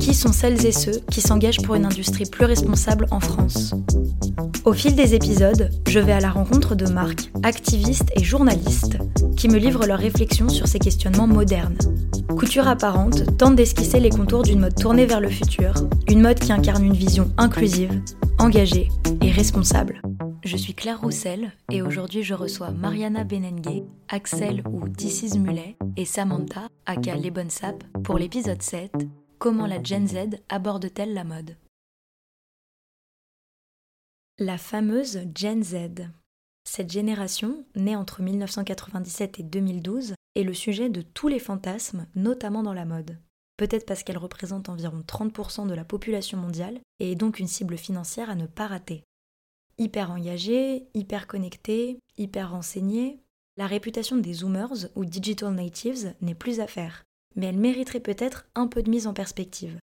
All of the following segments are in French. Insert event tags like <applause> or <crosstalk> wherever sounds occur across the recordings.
Qui sont celles et ceux qui s'engagent pour une industrie plus responsable en France Au fil des épisodes, je vais à la rencontre de marques, activistes et journalistes qui me livrent leurs réflexions sur ces questionnements modernes. Couture apparente tente d'esquisser les contours d'une mode tournée vers le futur, une mode qui incarne une vision inclusive, engagée et responsable. Je suis Claire Roussel et aujourd'hui je reçois Mariana Benengue, Axel ou This Mulet et Samantha, aka Les Bonnes pour l'épisode 7 Comment la Gen Z aborde-t-elle la mode? La fameuse Gen Z. Cette génération, née entre 1997 et 2012, est le sujet de tous les fantasmes, notamment dans la mode. Peut-être parce qu'elle représente environ 30% de la population mondiale et est donc une cible financière à ne pas rater hyper engagés, hyper connectés, hyper renseignés, la réputation des Zoomers ou Digital Natives n'est plus à faire, mais elle mériterait peut-être un peu de mise en perspective.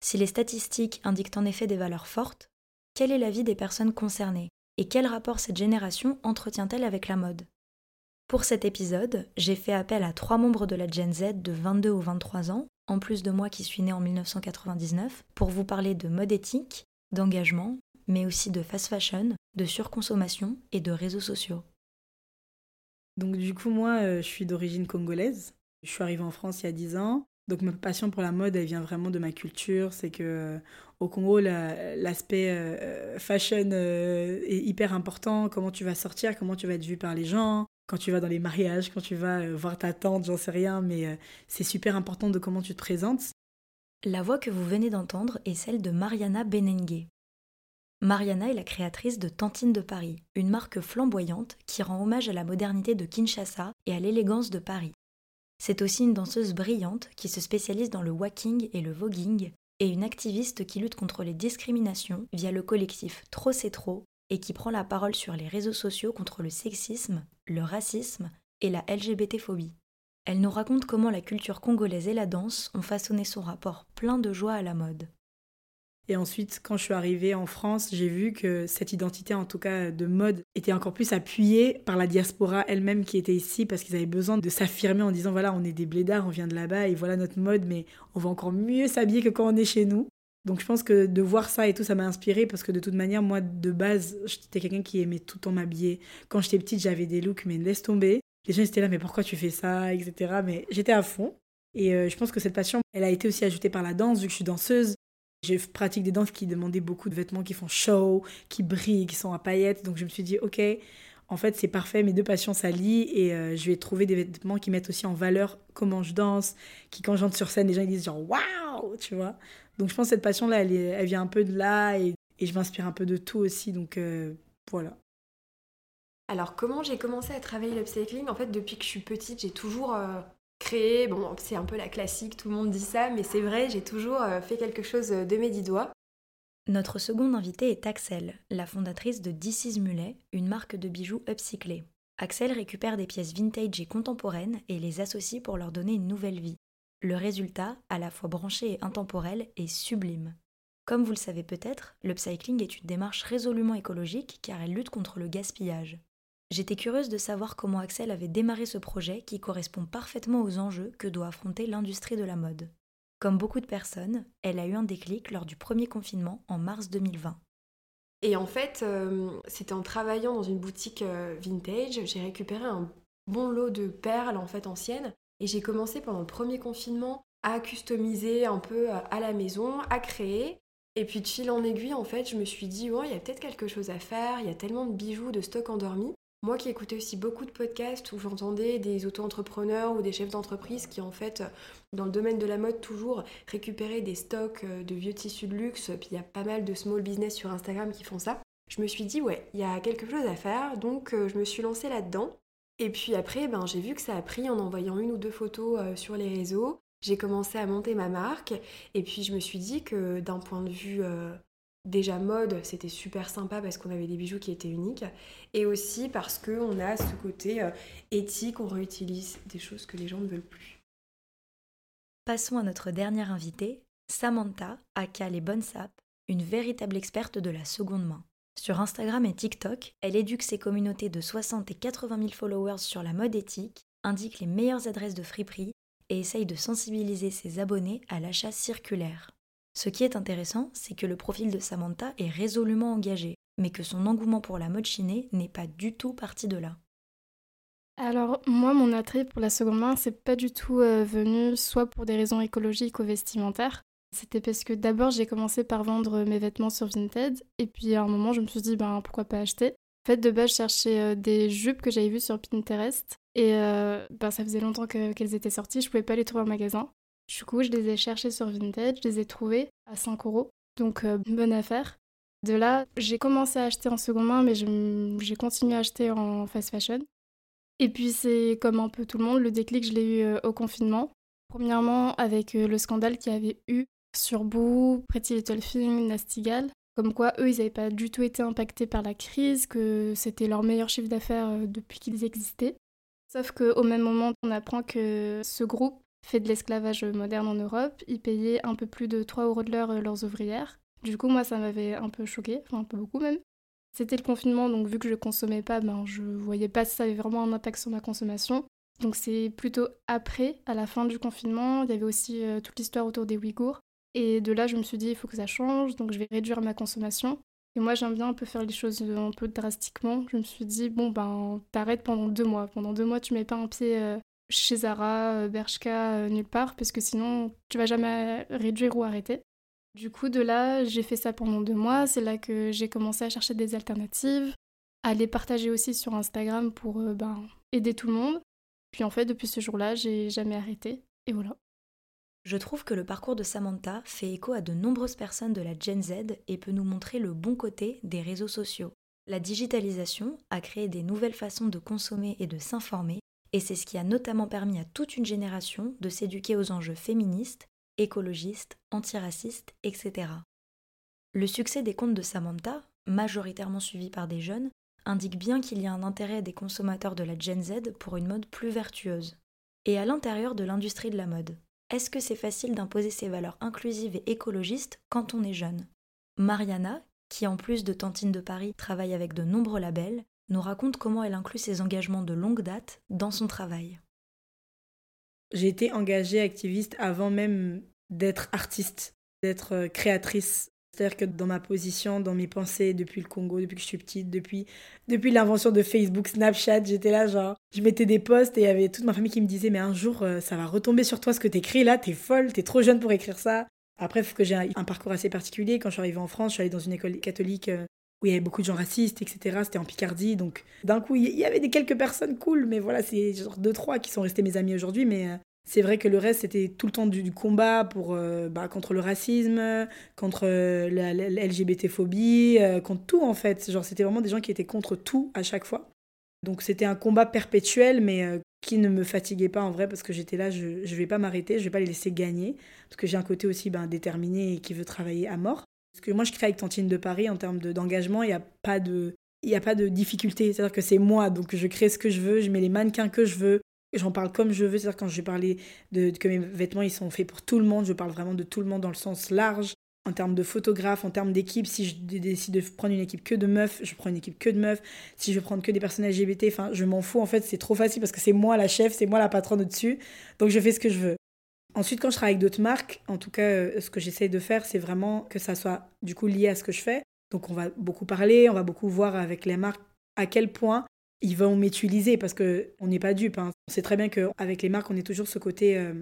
Si les statistiques indiquent en effet des valeurs fortes, quel est l'avis des personnes concernées et quel rapport cette génération entretient-elle avec la mode? Pour cet épisode, j'ai fait appel à trois membres de la Gen Z de 22 ou 23 ans, en plus de moi qui suis né en 1999, pour vous parler de mode éthique, d'engagement mais aussi de fast fashion, de surconsommation et de réseaux sociaux. Donc du coup, moi, euh, je suis d'origine congolaise. Je suis arrivée en France il y a 10 ans. Donc ma passion pour la mode, elle vient vraiment de ma culture. C'est que euh, au Congo, l'aspect euh, fashion est hyper important. Comment tu vas sortir, comment tu vas être vue par les gens, quand tu vas dans les mariages, quand tu vas voir ta tante, j'en sais rien, mais c'est super important de comment tu te présentes. La voix que vous venez d'entendre est celle de Mariana Benengue. Mariana est la créatrice de Tantine de Paris, une marque flamboyante qui rend hommage à la modernité de Kinshasa et à l'élégance de Paris. C'est aussi une danseuse brillante qui se spécialise dans le walking et le voguing et une activiste qui lutte contre les discriminations via le collectif Trop c'est trop et qui prend la parole sur les réseaux sociaux contre le sexisme, le racisme et la LGBT-phobie. Elle nous raconte comment la culture congolaise et la danse ont façonné son rapport plein de joie à la mode. Et ensuite, quand je suis arrivée en France, j'ai vu que cette identité, en tout cas de mode, était encore plus appuyée par la diaspora elle-même qui était ici parce qu'ils avaient besoin de s'affirmer en disant voilà, on est des blédards, on vient de là-bas et voilà notre mode, mais on va encore mieux s'habiller que quand on est chez nous. Donc je pense que de voir ça et tout, ça m'a inspiré parce que de toute manière, moi, de base, j'étais quelqu'un qui aimait tout le temps m'habiller. Quand j'étais petite, j'avais des looks, mais laisse tomber. Les gens étaient là, mais pourquoi tu fais ça, etc. Mais j'étais à fond. Et euh, je pense que cette passion, elle a été aussi ajoutée par la danse, vu que je suis danseuse. Je pratique des danses qui demandaient beaucoup de vêtements qui font show, qui brillent, qui sont à paillettes. Donc je me suis dit, ok, en fait c'est parfait, mes deux passions s'allient et euh, je vais trouver des vêtements qui mettent aussi en valeur comment je danse, qui quand j'entre sur scène, les gens ils disent genre waouh, tu vois. Donc je pense que cette passion-là, elle, elle, vient un peu de là et, je m'inspire un peu de tout aussi. Donc euh, voilà. Alors comment j'ai commencé à travailler l'upcycling? En fait, depuis que je suis petite, j'ai toujours euh, créer. Bon, c'est un peu la classique, tout le monde dit ça, mais c'est vrai, j'ai toujours euh, fait quelque chose euh, de mes dix doigts. Notre seconde invitée est Axel, la fondatrice de This Mulet, une marque de bijoux upcyclés. Axel récupère des pièces vintage et contemporaines et les associe pour leur donner une nouvelle vie. Le résultat, à la fois branché et intemporel, est sublime. Comme vous le savez peut-être, l'upcycling est une démarche résolument écologique car elle lutte contre le gaspillage. J'étais curieuse de savoir comment Axel avait démarré ce projet qui correspond parfaitement aux enjeux que doit affronter l'industrie de la mode. Comme beaucoup de personnes, elle a eu un déclic lors du premier confinement en mars 2020. Et en fait, euh, c'était en travaillant dans une boutique euh, vintage, j'ai récupéré un bon lot de perles en fait anciennes et j'ai commencé pendant le premier confinement à customiser un peu euh, à la maison, à créer. Et puis de fil en aiguille, en fait, je me suis dit, il y a peut-être quelque chose à faire, il y a tellement de bijoux, de stock endormis. Moi qui écoutais aussi beaucoup de podcasts où j'entendais des auto-entrepreneurs ou des chefs d'entreprise qui en fait, dans le domaine de la mode toujours, récupéraient des stocks euh, de vieux tissus de luxe, puis il y a pas mal de small business sur Instagram qui font ça. Je me suis dit ouais, il y a quelque chose à faire, donc euh, je me suis lancée là-dedans. Et puis après, ben, j'ai vu que ça a pris en envoyant une ou deux photos euh, sur les réseaux. J'ai commencé à monter ma marque et puis je me suis dit que d'un point de vue déjà mode, c'était super sympa parce qu'on avait des bijoux qui étaient uniques, et aussi parce qu'on a ce côté euh, éthique, on réutilise des choses que les gens ne veulent plus. Passons à notre dernière invitée, Samantha, aka les bonnes sapes, une véritable experte de la seconde main. Sur Instagram et TikTok, elle éduque ses communautés de 60 et 80 000 followers sur la mode éthique, indique les meilleures adresses de friperie et essaye de sensibiliser ses abonnés à l'achat circulaire. Ce qui est intéressant, c'est que le profil de Samantha est résolument engagé, mais que son engouement pour la mode chinée n'est pas du tout parti de là. Alors moi, mon attrait pour la seconde main, c'est pas du tout euh, venu soit pour des raisons écologiques ou vestimentaires. C'était parce que d'abord j'ai commencé par vendre mes vêtements sur Vinted et puis à un moment je me suis dit ben pourquoi pas acheter? En fait de base je cherchais euh, des jupes que j'avais vues sur Pinterest et euh, ben, ça faisait longtemps qu'elles étaient sorties, je pouvais pas les trouver en magasin. Du coup, je les ai cherchés sur Vinted, je les ai trouvés à 5 euros. Donc, euh, bonne affaire. De là, j'ai commencé à acheter en seconde main, mais j'ai continué à acheter en fast fashion. Et puis, c'est comme un peu tout le monde, le déclic, je l'ai eu euh, au confinement. Premièrement, avec euh, le scandale qu'il y avait eu sur Boo, Pretty Little Thing, Nastigal. Comme quoi, eux, ils n'avaient pas du tout été impactés par la crise, que c'était leur meilleur chiffre d'affaires depuis qu'ils existaient. Sauf qu'au même moment, on apprend que ce groupe fait de l'esclavage moderne en Europe, ils payaient un peu plus de 3 euros de l'heure euh, leurs ouvrières. Du coup, moi, ça m'avait un peu choqué, enfin un peu beaucoup même. C'était le confinement, donc vu que je consommais pas, ben, je voyais pas si ça avait vraiment un impact sur ma consommation. Donc c'est plutôt après, à la fin du confinement, il y avait aussi euh, toute l'histoire autour des Ouïghours. Et de là, je me suis dit, il faut que ça change, donc je vais réduire ma consommation. Et moi, j'aime bien un peu faire les choses euh, un peu drastiquement. Je me suis dit, bon, ben, t'arrêtes pendant deux mois. Pendant deux mois, tu mets pas un pied chez Zara, euh, Bershka, euh, nulle part, parce que sinon tu vas jamais réduire ou arrêter. Du coup, de là, j'ai fait ça pendant deux mois. C'est là que j'ai commencé à chercher des alternatives, à les partager aussi sur Instagram pour euh, ben, aider tout le monde. Puis en fait, depuis ce jour-là, j'ai jamais arrêté. Et voilà. Je trouve que le parcours de Samantha fait écho à de nombreuses personnes de la Gen Z et peut nous montrer le bon côté des réseaux sociaux. La digitalisation a créé des nouvelles façons de consommer et de s'informer et c'est ce qui a notamment permis à toute une génération de s'éduquer aux enjeux féministes, écologistes, antiracistes, etc. Le succès des comptes de Samantha, majoritairement suivis par des jeunes, indique bien qu'il y a un intérêt des consommateurs de la Gen Z pour une mode plus vertueuse. Et à l'intérieur de l'industrie de la mode, est-ce que c'est facile d'imposer ces valeurs inclusives et écologistes quand on est jeune? Mariana, qui en plus de Tantine de Paris travaille avec de nombreux labels, nous raconte comment elle inclut ses engagements de longue date dans son travail. J'ai été engagée activiste avant même d'être artiste, d'être euh, créatrice. C'est-à-dire que dans ma position, dans mes pensées, depuis le Congo, depuis que je suis petite, depuis, depuis l'invention de Facebook, Snapchat, j'étais là, genre, je mettais des posts et il y avait toute ma famille qui me disait, mais un jour, euh, ça va retomber sur toi ce que t'écris là, t'es folle, t'es trop jeune pour écrire ça. Après, faut que j'ai un, parcours assez particulier. Quand je suis arrivée en France, je suis allée dans une école catholique euh, où il y avait beaucoup de gens racistes, etc. C'était en Picardie, donc d'un coup, il y avait des quelques personnes cool, mais voilà, c'est genre deux, trois qui sont restés mes amis aujourd'hui, mais euh, c'est vrai que le reste, c'était tout le temps du, combat pour, euh, bah, contre le racisme, contre euh, la, LGBT-phobie, contre tout en fait. Genre, c'était vraiment des gens qui étaient contre tout à chaque fois. Donc c'était un combat perpétuel, mais qui ne me fatiguait pas en vrai, parce que j'étais là, je ne vais pas m'arrêter, je vais pas les laisser gagner, parce que j'ai un côté aussi ben, déterminé et qui veut travailler à mort. Parce que moi, je crée avec Tantine de Paris en termes d'engagement, il n'y a pas de. Il n'y a pas de difficulté, c'est-à-dire que c'est moi, donc je crée ce que je veux, je mets les mannequins que je veux, j'en parle comme je veux, c'est-à-dire quand je vais parler de, que mes vêtements ils sont faits pour tout le monde, je parle vraiment de tout le monde dans le sens large, en termes de photographe, en termes d'équipe, si je décide de prendre une équipe que de meufs, je prends une équipe que de meufs, si je veux prendre que des personnes LGBT, enfin je m'en fous en fait, c'est trop facile parce que c'est moi la chef, c'est moi la patronne au-dessus, donc je fais ce que je veux. Ensuite, quand je travaille avec d'autres marques, en tout cas, euh, ce que j'essaye de faire, c'est vraiment que ça soit du coup lié à ce que je fais. Donc, on va beaucoup parler, on va beaucoup voir avec les marques à quel point ils vont m'utiliser parce que on n'est pas dupe. Hein. On sait très bien qu'avec les marques, on est toujours ce côté, euh,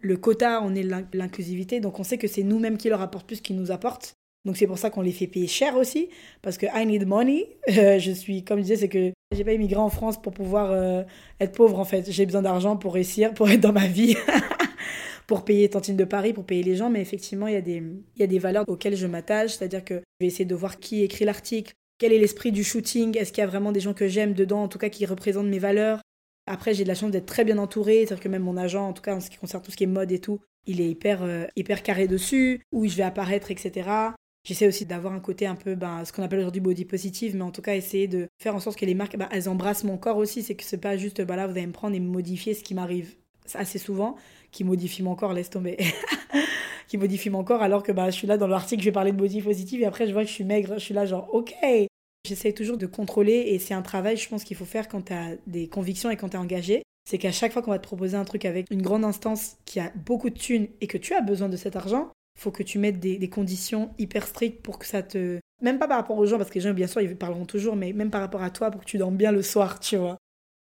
le quota, on est l'inclusivité. Donc, on sait que c'est nous-mêmes qui leur apportent plus qu'ils nous apportent. Donc, c'est pour ça qu'on les fait payer cher aussi parce que I need money. <laughs> je suis, comme je disais, c'est que j'ai pas immigré en France pour pouvoir être pauvre en fait. J'ai besoin d'argent pour réussir, pour être dans ma vie. <laughs> pour payer Tantine de Paris, pour payer les gens, mais effectivement, il y a des, il y a des valeurs auxquelles je m'attache, c'est-à-dire que je vais essayer de voir qui écrit l'article, quel est l'esprit du shooting, est-ce qu'il y a vraiment des gens que j'aime dedans, en tout cas qui représentent mes valeurs. Après, j'ai de la chance d'être très bien entourée, c'est-à-dire que même mon agent, en tout cas en ce qui concerne tout ce qui est mode et tout, il est hyper, euh, hyper carré dessus, où je vais apparaître, etc. J'essaie aussi d'avoir un côté un peu, ben, ce qu'on appelle aujourd'hui body positive, mais en tout cas essayer de faire en sorte que les marques, ben, elles embrassent mon corps aussi. C'est que c'est pas juste, bah là, vous allez me prendre et me modifier ce qui m'arrive assez souvent, qui modifie mon corps, laisse tomber. <laughs> qui modifie mon corps alors que bah, je suis là dans l'article, je vais parler de body positive et après je vois que je suis maigre, je suis là genre ok. J'essaie toujours de contrôler et c'est un travail, je pense, qu'il faut faire quand tu as des convictions et quand tu es engagé. C'est qu'à chaque fois qu'on va te proposer un truc avec une grande instance qui a beaucoup de thunes et que tu as besoin de cet argent, faut que tu mettes des, conditions hyper strictes pour que ça te. Même pas par rapport aux gens, parce que les gens, bien sûr, ils parleront toujours, mais même par rapport à toi pour que tu dormes bien le soir, tu vois.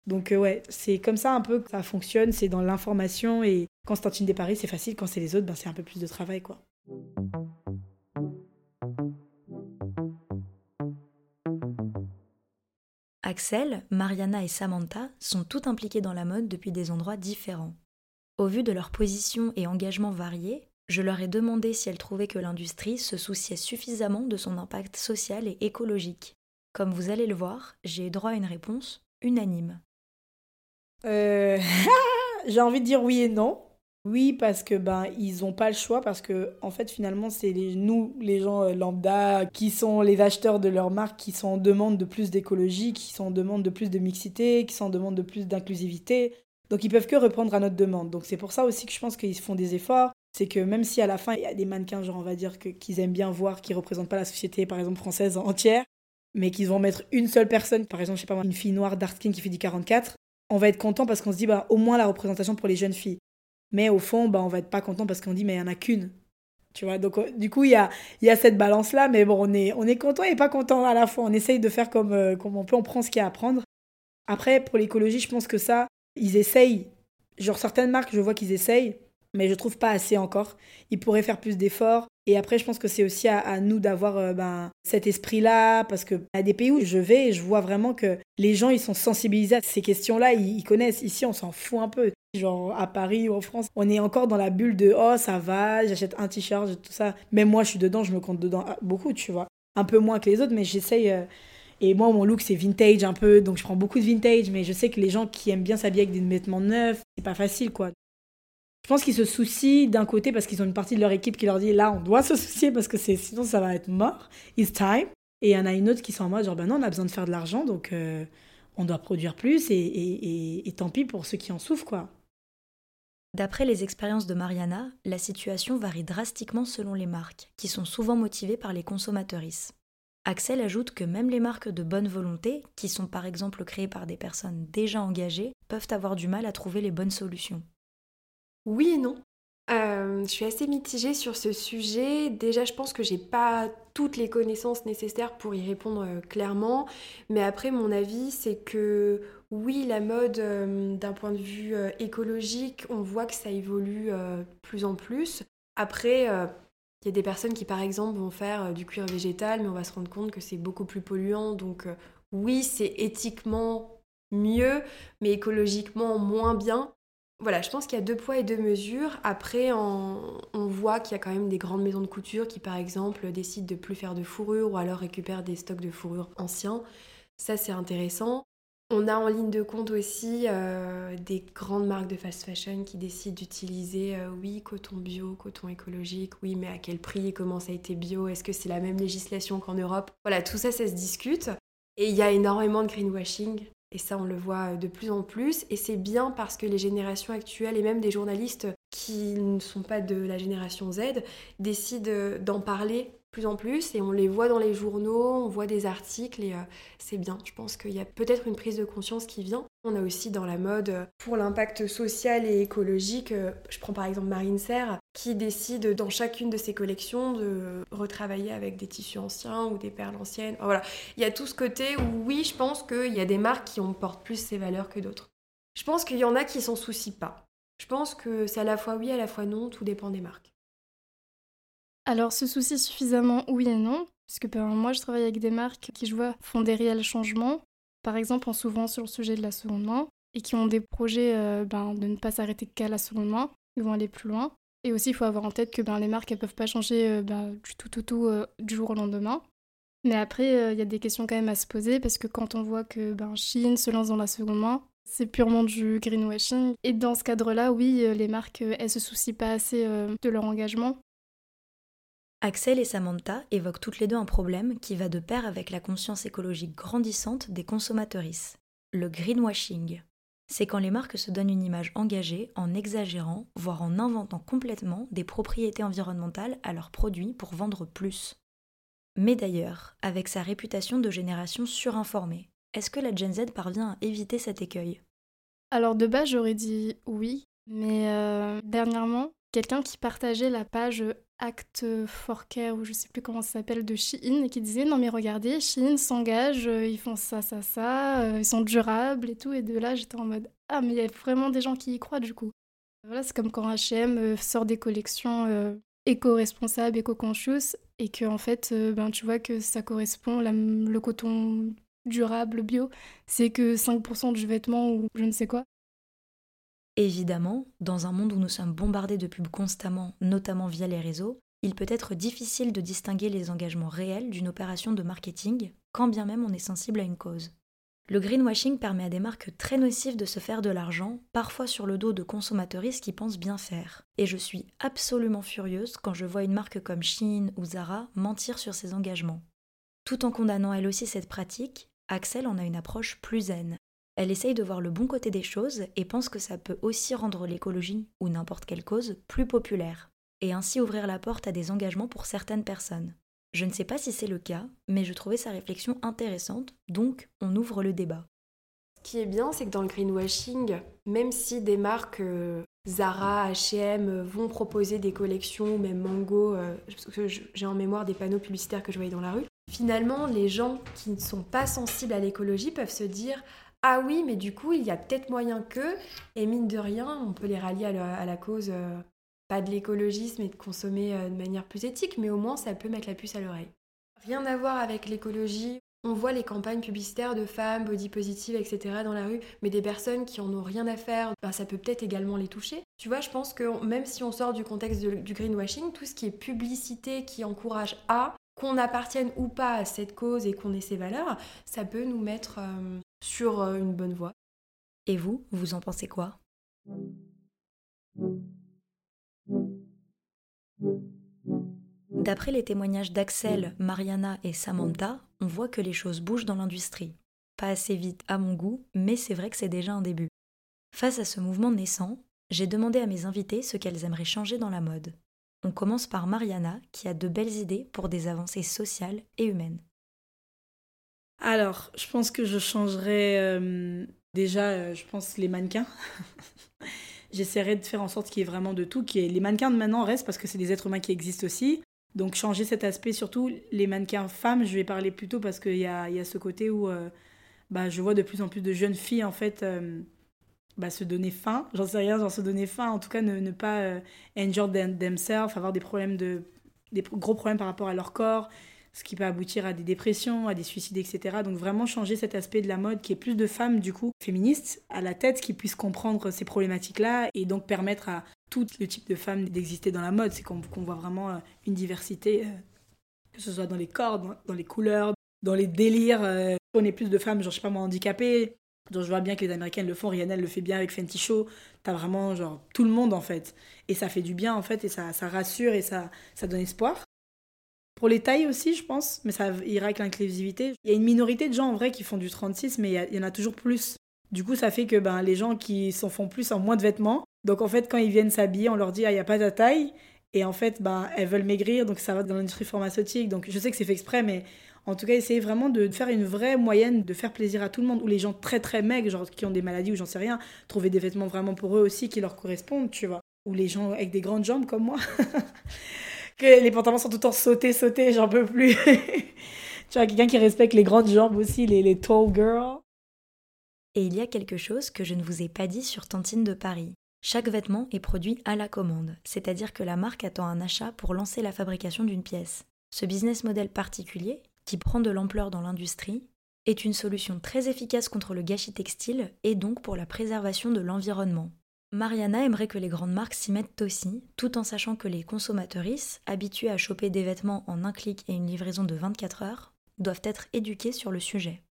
Donc, euh, ouais, c'est comme ça un peu que ça fonctionne, c'est dans l'information et un des paris, c'est facile, quand c'est les autres, ben, c'est un peu plus de travail, quoi. Axel, Mariana et Samantha sont toutes impliquées dans la mode depuis des endroits différents. Au vu de leur position et engagement variés, je leur ai demandé si elles trouvaient que l'industrie se souciait suffisamment de son impact social et écologique. Comme vous allez le voir, j'ai droit à une réponse unanime. Euh... <laughs> j'ai envie de dire oui et non. Oui, parce que ben ils ont pas le choix parce que en fait finalement c'est nous les gens euh, lambda qui sont les acheteurs de leur marque qui sont en demande de plus d'écologie, qui sont en demande de plus de mixité, qui sont en demande de plus d'inclusivité. Donc ils peuvent que reprendre à notre demande. Donc c'est pour ça aussi que je pense qu'ils font des efforts c'est que même si à la fin, il y a des mannequins, genre on va dire qu'ils aiment bien voir, qui représentent pas la société, par exemple française entière, mais qu'ils vont mettre une seule personne, par exemple, je sais pas moi, une fille noire dark qui fait du 44, on va être content parce qu'on se dit, bah, au moins la représentation pour les jeunes filles. Mais au fond, bah, on va être pas content parce qu'on dit, mais il y en a qu'une. Tu vois, donc euh, du coup, il y a, y a cette balance-là, mais bon, on est, on est content et pas content à la fois. On essaye de faire comme, euh, comme on peut, on prend ce qu'il y a à prendre. Après, pour l'écologie, je pense que ça, ils essayent. Genre, certaines marques, je vois qu'ils essayent, mais je trouve pas assez encore. Ils pourraient faire plus d'efforts. Et après, je pense que c'est aussi à, nous d'avoir euh, ben, cet esprit-là, parce que à des pays où je vais, je vois vraiment que les gens, ils sont sensibilisés à ces questions-là, ils, connaissent. Ici, on s'en fout un peu. Genre à Paris ou en France, on est encore dans la bulle de oh ça va, j'achète un t-shirt, tout ça. Même moi, je suis dedans, je me compte dedans ah, beaucoup, tu vois. Un peu moins que les autres, mais j'essaye. Euh, et moi, mon look, c'est vintage un peu, donc je prends beaucoup de vintage, mais je sais que les gens qui aiment bien s'habiller avec des vêtements neufs, c'est pas facile, quoi. Je pense qu'ils se soucient d'un côté parce qu'ils ont une partie de leur équipe qui leur dit là, on doit se soucier parce que sinon ça va être mort. It's time. Et il y en a une autre qui sont en mode genre ben non, on a besoin de faire de l'argent donc euh, on doit produire plus et, et, tant pis pour ceux qui en souffrent quoi. D'après les expériences de Mariana, la situation varie drastiquement selon les marques, qui sont souvent motivées par les consommatrices. Axel ajoute que même les marques de bonne volonté, qui sont par exemple créées par des personnes déjà engagées, peuvent avoir du mal à trouver les bonnes solutions. Oui et non. Euh, je suis assez mitigée sur ce sujet. Déjà, je pense que j'ai pas toutes les connaissances nécessaires pour y répondre euh, clairement. Mais après, mon avis, c'est que oui, la mode, euh, d'un point de vue écologique, on voit que ça évolue de plus en plus. Après, il y a des personnes qui, par exemple, vont faire du cuir végétal, mais on va se rendre compte que c'est beaucoup plus polluant. Donc, oui, c'est éthiquement mieux, mais écologiquement moins bien. Voilà, je pense qu'il y a deux poids et deux mesures. Après, on, voit qu'il y a quand même des grandes maisons de couture qui, par exemple, décident de plus faire de fourrure ou alors récupèrent des stocks de fourrure anciens. Ça, c'est intéressant. On a en ligne de compte aussi euh, des grandes marques de fast fashion qui décident d'utiliser, euh, oui, coton bio, coton écologique, oui, mais à quel prix comment ça a été bio? Est-ce que c'est la même législation qu'en Europe? Voilà, tout ça, ça se discute. Et il y a énormément de greenwashing et ça, on le voit euh, de plus en plus. Et c'est bien parce que les générations actuelles et même des journalistes qui ne sont pas de la génération Z décident euh, d'en parler plus en plus et on les voit dans les journaux, on voit des articles et euh, c'est bien. Je pense qu'il y a peut-être une prise de conscience qui vient. On a aussi dans la mode, pour l'impact social et écologique, je prends par exemple Marine Serre, qui décide dans chacune de ses collections de retravailler avec des tissus anciens ou des perles anciennes. voilà, il y a tout ce côté où oui, je pense qu'il y a des marques qui portent plus ces valeurs que d'autres. Je pense qu'il y en a qui s'en soucient pas. Je pense que c'est à la fois oui, à la fois non, tout dépend des marques. Alors, ce souci suffisamment, oui et non, puisque ben, moi je travaille avec des marques qui, je vois, font des réels changements, par exemple en s'ouvrant sur le sujet de la seconde main, et qui ont des projets euh, ben, de ne pas s'arrêter qu'à la seconde main, ils vont aller plus loin. Et aussi, il faut avoir en tête que ben, les marques, elles peuvent pas changer euh, ben, du tout, tout, tout euh, du jour au lendemain. Mais après, il y a des questions quand même à se poser, parce que quand on voit que ben, Chine se lance dans la seconde main, c'est purement du greenwashing. Et dans ce cadre-là, oui, les marques, elles se soucient pas assez de leur engagement. Axel et Samantha évoquent toutes les deux un problème qui va de pair avec la conscience écologique grandissante des consommatrices, le greenwashing. C'est quand les marques se donnent une image engagée en exagérant, voire en inventant complètement des propriétés environnementales à leurs produits pour vendre plus. Mais d'ailleurs, avec sa réputation de génération surinformée, est-ce que la Gen Z parvient à éviter cet écueil? Alors de base, j'aurais dit oui, mais euh, dernièrement, quelqu'un qui partageait la page Act for Care, ou je sais plus comment ça s'appelle, de Shein, et qui disait non mais regardez, Shein s'engage, euh, ils font ça, ça, ça, euh, ils sont durables et tout, et de là j'étais en mode ah mais il y a vraiment des gens qui y croient du coup. Voilà, c'est comme quand H&M sort des collections éco-responsables, éco-conscious, et que en fait, ben tu vois que ça correspond, le coton durable, bio, c'est que 5% du vêtement ou je ne sais quoi. Évidemment, dans un monde où nous sommes bombardés de pubs constamment, notamment via les réseaux, il peut être difficile de distinguer les engagements réels d'une opération de marketing, quand bien même on est sensible à une cause. Le greenwashing permet à des marques très nocives de se faire de l'argent, parfois sur le dos de consommateuristes qui pensent bien faire. Et je suis absolument furieuse quand je vois une marque comme Shein ou Zara mentir sur ses engagements. Tout en condamnant elle aussi cette pratique, Axel en a une approche plus zen. Elle essaye de voir le bon côté des choses et pense que ça peut aussi rendre l'écologie, ou n'importe quelle cause, plus populaire, et ainsi ouvrir la porte à des engagements pour certaines personnes. Je ne sais pas si c'est le cas, mais je trouvais sa réflexion intéressante, donc on ouvre le débat. Ce qui est bien, c'est que dans le greenwashing, même si des marques euh, Zara, H&M vont proposer des collections, même Mango, euh, parce que j'ai en mémoire des panneaux publicitaires que je voyais dans la rue, Finalement, les gens qui ne sont pas sensibles à l'écologie peuvent se dire ah oui, mais du coup, il y a peut-être moyen que, et mine de rien, on peut les rallier à la, cause, euh, pas de l'écologisme et de consommer euh, de manière plus éthique, mais au moins ça peut mettre la puce à l'oreille. Rien à voir avec l'écologie. On voit les campagnes publicitaires de femmes, body positive, etc. dans la rue, mais des personnes qui en ont rien à faire, ben, ça peut peut-être également les toucher. Tu vois, je pense que même si on sort du contexte du greenwashing, tout ce qui est publicité qui encourage à, qu'on appartienne ou pas à cette cause et qu'on ait ses valeurs, ça peut nous mettre euh, sur euh, une bonne voie. Et vous, vous en pensez quoi? D'après les témoignages d'Axel, Mariana et Samantha, on voit que les choses bougent dans l'industrie. Pas assez vite à mon goût, mais c'est vrai que c'est déjà un début. Face à ce mouvement naissant, j'ai demandé à mes invités ce qu'elles aimeraient changer dans la mode. On commence par Mariana, qui a de belles idées pour des avancées sociales et humaines. Alors, je pense que je changerais euh, déjà, euh, je pense, les mannequins. <laughs> J'essaierai de faire en sorte qu'il y ait vraiment de tout, qui les mannequins de maintenant restent parce que c'est des êtres humains qui existent aussi. Donc changer cet aspect, surtout les mannequins femmes, je vais parler plutôt parce qu'il y a, y a, ce côté où euh, bah, je vois de plus en plus de jeunes filles en fait bah, se donner faim, j'en sais rien, genre se donner faim, en tout cas ne, ne pas enjoy themselves, avoir des problèmes de des gros problèmes par rapport à leur corps, ce qui peut aboutir à des dépressions, à des suicides, etc. Donc vraiment changer cet aspect de la mode qui est plus de femmes du coup féministes à la tête qui puissent comprendre ces problématiques-là et donc permettre à tout le type de femmes d'exister dans la mode. C'est qu'on voit vraiment euh, une diversité, euh, que ce soit dans les corps, dans, les couleurs, dans les délires. on est plus de femmes, genre je sais pas moi, handicapées, donc je vois bien que les Américaines le font, Rihanna le fait bien avec Fenty Show. T'as vraiment genre tout le monde en fait. Et ça fait du bien en fait et ça, rassure et ça donne espoir. Pour les tailles aussi, je pense, mais ça ira avec l'inclusivité. Il y a une minorité de gens en vrai qui font du 36, mais il y, en a toujours plus. Du coup, ça fait que ben, les gens qui s'en font plus ont moins de vêtements. Donc en fait, quand ils viennent s'habiller, on leur dit, ah, il n'y a pas ta taille. Et en fait, ben, elles veulent maigrir, donc ça va dans l'industrie pharmaceutique. Donc je sais que c'est fait exprès, mais en tout cas, essayer vraiment de faire une vraie moyenne, de faire plaisir à tout le monde, ou les gens très très maigres, genre qui ont des maladies ou j'en sais rien, trouver des vêtements vraiment pour eux aussi qui leur correspondent, tu vois. Ou les gens avec des grandes jambes comme moi. <laughs> que les pantalons sont tout le temps sautés, sautés, j'en peux plus. <laughs> tu vois, quelqu'un qui respecte les grandes jambes aussi, les, les tall girls. Et il y a quelque chose que je ne vous ai pas dit sur Tantine de Paris. Chaque vêtement est produit à la commande, c'est-à-dire que la marque attend un achat pour lancer la fabrication d'une pièce. Ce business model particulier, qui prend de l'ampleur dans l'industrie, est une solution très efficace contre le gâchis textile et donc pour la préservation de l'environnement. Mariana aimerait que les grandes marques s'y mettent aussi, tout en sachant que les consommatrices, habituées à choper des vêtements en un clic et une livraison de 24 heures, doivent être éduquées sur le sujet.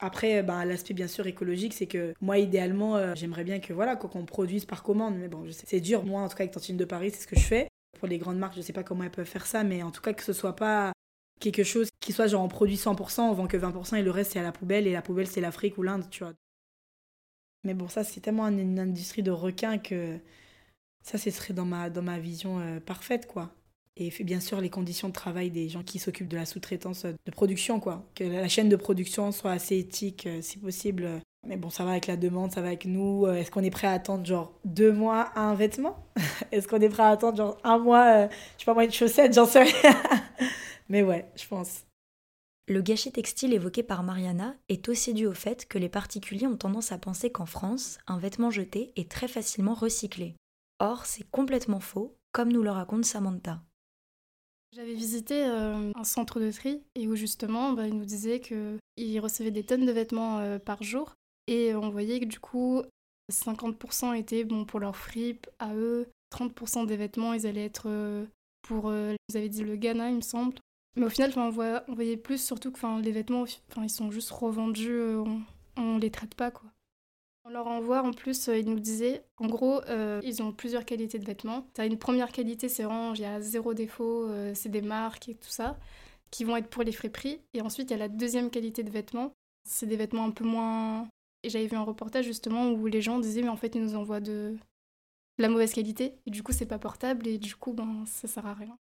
Après, bah, l'aspect bien sûr écologique, c'est que moi, idéalement, euh, j'aimerais bien que voilà qu'on produise par commande. Mais bon, c'est dur. Moi, en tout cas, avec Tantine de Paris, c'est ce que je fais. Pour les grandes marques, je sais pas comment elles peuvent faire ça, mais en tout cas que ce soit pas quelque chose qui soit genre on produit 100%, on vend que 20% et le reste c'est à la poubelle et la poubelle c'est l'Afrique ou l'Inde, tu vois. Mais bon, ça c'est tellement une industrie de requins que ça, ce serait dans ma, dans ma vision euh, parfaite, quoi. Et bien sûr, les conditions de travail des gens qui s'occupent de la sous-traitance de production, quoi. Que la chaîne de production soit assez éthique, euh, si possible. Mais bon, ça va avec la demande, ça va avec nous. Euh, est-ce qu'on est prêt à attendre genre deux mois à un vêtement? <laughs> Est-ce qu'on est prêt à attendre genre un mois, je sais pas moi, une chaussette, j'en sais rien. <laughs> Mais ouais, je pense. Le gâchis textile évoqué par Mariana est aussi dû au fait que les particuliers ont tendance à penser qu'en France, un vêtement jeté est très facilement recyclé. Or, c'est complètement faux, comme nous le raconte Samantha. J'avais visité euh, un centre de tri et où justement, bah, ils nous disaient qu'ils recevaient des tonnes de vêtements euh, par jour et on voyait que du coup, 50% étaient bon, pour leur fripe à eux, 30% des vêtements, ils allaient être euh, pour, vous avez dit le Ghana, il me semble. Mais au final, on, voyait plus surtout que les vêtements, ils sont juste revendus, on, on les traite pas quoi. On leur envoie en plus, euh, ils nous disaient, en gros, euh, ils ont plusieurs qualités de vêtements. Tu as une première qualité, c'est vraiment, il y a zéro défaut, euh, c'est des marques et tout ça, qui vont être pour les friperies. Et ensuite, il y a la deuxième qualité de vêtements, c'est des vêtements un peu moins. Et j'avais vu un reportage justement où les gens disaient, mais en fait, ils nous envoient de, la mauvaise qualité, et du coup, c'est pas portable, et du coup, ben, ça sert à rien.